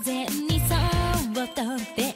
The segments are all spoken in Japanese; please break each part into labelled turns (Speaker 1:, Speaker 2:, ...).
Speaker 1: 然にそっと手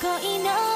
Speaker 1: 恋の